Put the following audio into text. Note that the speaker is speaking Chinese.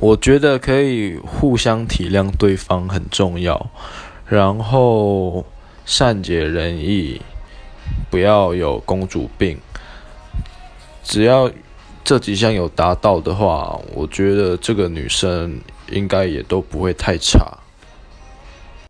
我觉得可以互相体谅对方很重要然后善解人意不要有公主病。只要这几项有达到的话我觉得这个女生应该也都不会太差。